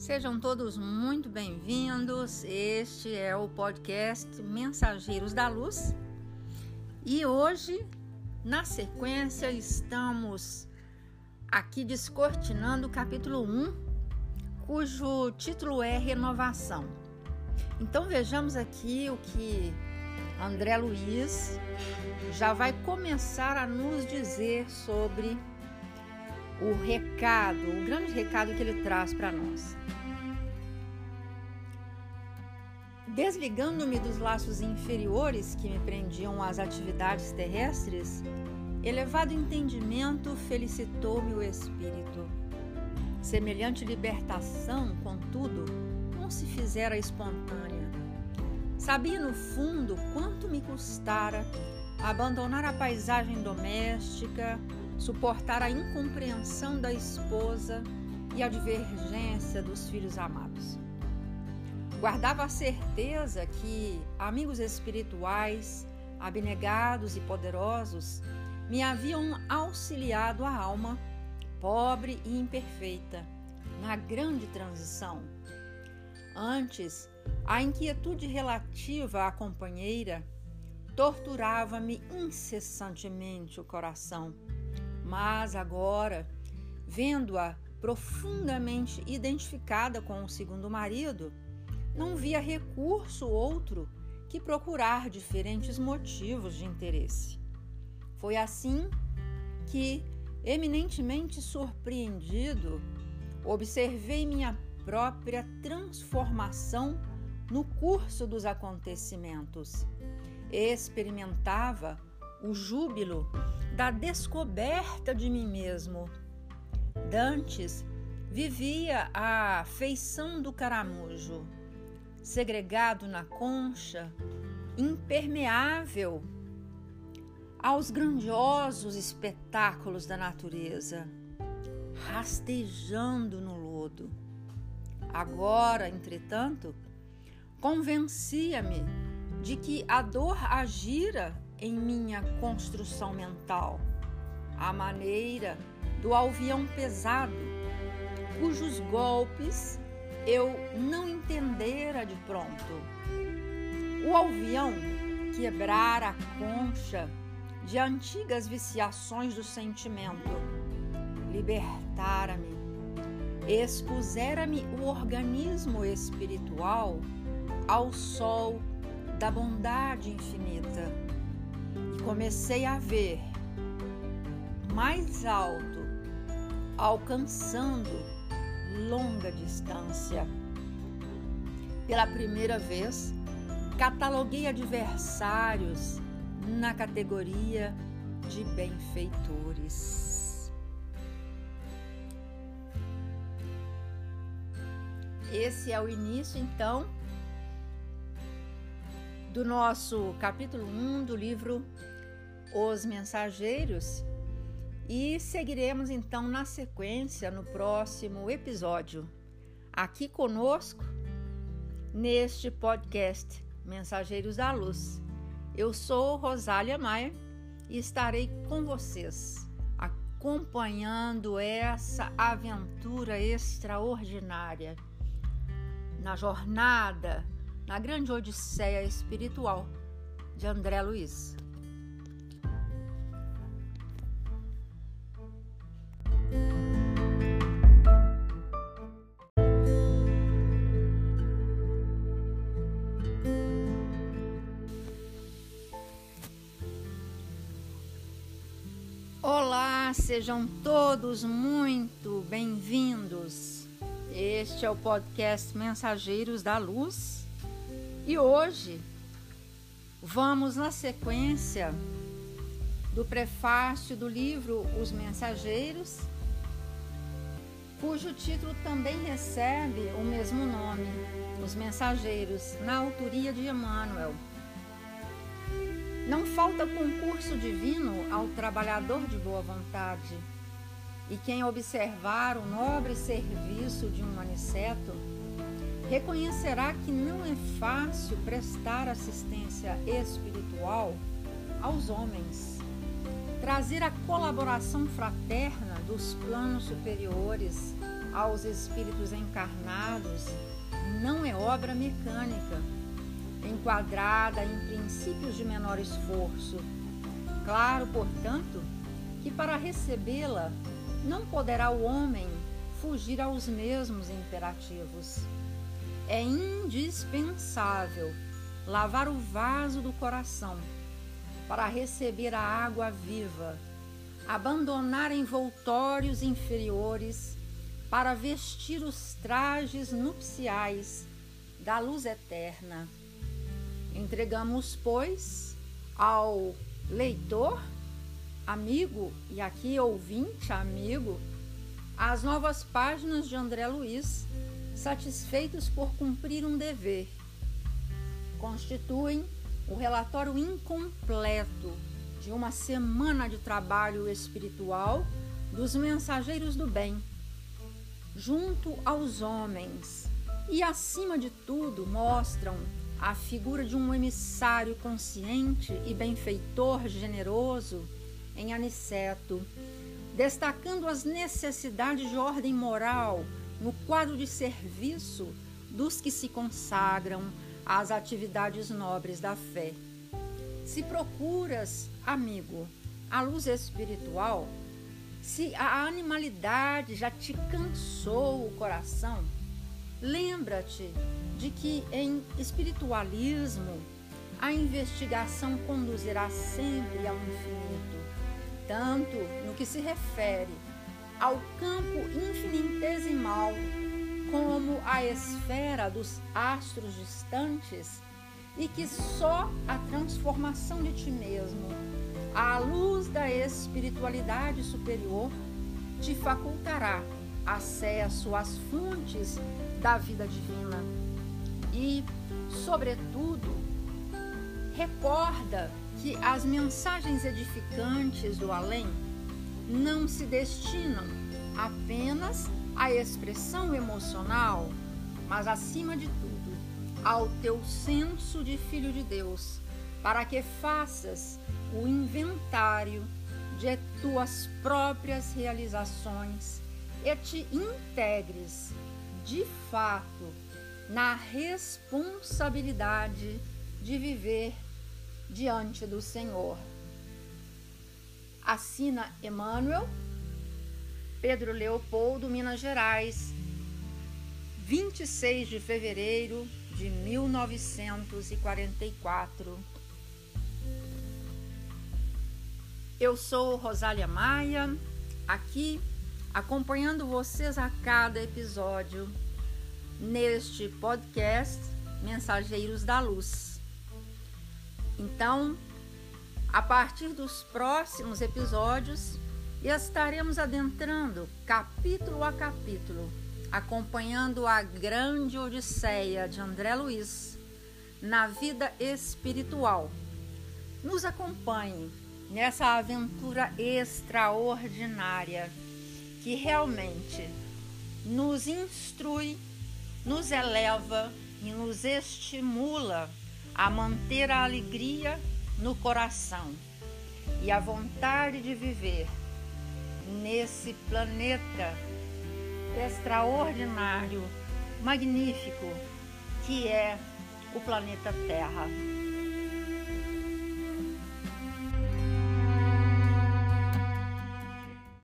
Sejam todos muito bem-vindos. Este é o podcast Mensageiros da Luz. E hoje, na sequência, estamos aqui descortinando o capítulo 1, cujo título é Renovação. Então vejamos aqui o que André Luiz já vai começar a nos dizer sobre o recado, o grande recado que ele traz para nós. Desligando-me dos laços inferiores que me prendiam às atividades terrestres, elevado entendimento felicitou-me o espírito. Semelhante libertação, contudo, não se fizera espontânea. Sabia no fundo quanto me custara abandonar a paisagem doméstica, suportar a incompreensão da esposa e a divergência dos filhos amados. Guardava a certeza que amigos espirituais, abnegados e poderosos me haviam auxiliado a alma, pobre e imperfeita, na grande transição. Antes, a inquietude relativa à companheira torturava-me incessantemente o coração, mas agora, vendo-a profundamente identificada com o segundo marido, não via recurso outro que procurar diferentes motivos de interesse. Foi assim que, eminentemente surpreendido, observei minha própria transformação no curso dos acontecimentos. Experimentava o júbilo da descoberta de mim mesmo. Dantes vivia a feição do caramujo segregado na concha, impermeável aos grandiosos espetáculos da natureza, rastejando no lodo. Agora, entretanto, convencia-me de que a dor agira em minha construção mental, à maneira do alvião pesado, cujos golpes eu não entendera de pronto. O alvião quebrara a concha de antigas viciações do sentimento, libertara-me, expusera-me o organismo espiritual ao sol da bondade infinita comecei a ver mais alto, alcançando longa distância. Pela primeira vez, cataloguei adversários na categoria de benfeitores. Esse é o início, então, do nosso capítulo 1 do livro Os Mensageiros e seguiremos então na sequência no próximo episódio. Aqui conosco, neste podcast Mensageiros da Luz. Eu sou Rosália Maia e estarei com vocês, acompanhando essa aventura extraordinária na jornada, na grande odisseia espiritual de André Luiz. Olá, sejam todos muito bem-vindos. Este é o podcast Mensageiros da Luz e hoje vamos na sequência do prefácio do livro Os Mensageiros, cujo título também recebe o mesmo nome, Os Mensageiros, na autoria de Emmanuel. Não falta concurso divino ao trabalhador de boa vontade. E quem observar o nobre serviço de um maniceto, reconhecerá que não é fácil prestar assistência espiritual aos homens, trazer a colaboração fraterna dos planos superiores aos espíritos encarnados não é obra mecânica, enquadrada em princípios de menor esforço. Claro, portanto, que para recebê-la não poderá o homem fugir aos mesmos imperativos. É indispensável lavar o vaso do coração para receber a água viva, abandonar envoltórios inferiores para vestir os trajes nupciais da luz eterna. Entregamos, pois, ao leitor, amigo e aqui ouvinte, amigo, as novas páginas de André Luiz, satisfeitos por cumprir um dever. Constituem o relatório incompleto de uma semana de trabalho espiritual dos mensageiros do bem junto aos homens e, acima de tudo, mostram a figura de um emissário consciente e benfeitor generoso em Aniceto, destacando as necessidades de ordem moral no quadro de serviço dos que se consagram às atividades nobres da fé. Se procuras, amigo, a luz espiritual, se a animalidade já te cansou o coração, lembra-te de que em espiritualismo a investigação conduzirá sempre ao infinito, tanto no que se refere ao campo infinitesimal como à esfera dos astros distantes e que só a transformação de ti mesmo a luz da espiritualidade superior te facultará acesso às fontes da vida divina. E, sobretudo, recorda que as mensagens edificantes do além não se destinam apenas à expressão emocional, mas, acima de tudo, ao teu senso de filho de Deus, para que faças o inventário de tuas próprias realizações e te integres de fato na responsabilidade de viver diante do Senhor. Assina Emmanuel, Pedro Leopoldo, Minas Gerais, 26 de fevereiro de 1944. Eu sou Rosália Maia, aqui acompanhando vocês a cada episódio neste podcast Mensageiros da Luz. Então, a partir dos próximos episódios, estaremos adentrando capítulo a capítulo, acompanhando a grande odisseia de André Luiz na vida espiritual. Nos acompanhe nessa aventura extraordinária que realmente nos instrui, nos eleva e nos estimula a manter a alegria no coração e a vontade de viver nesse planeta extraordinário, magnífico que é o planeta Terra.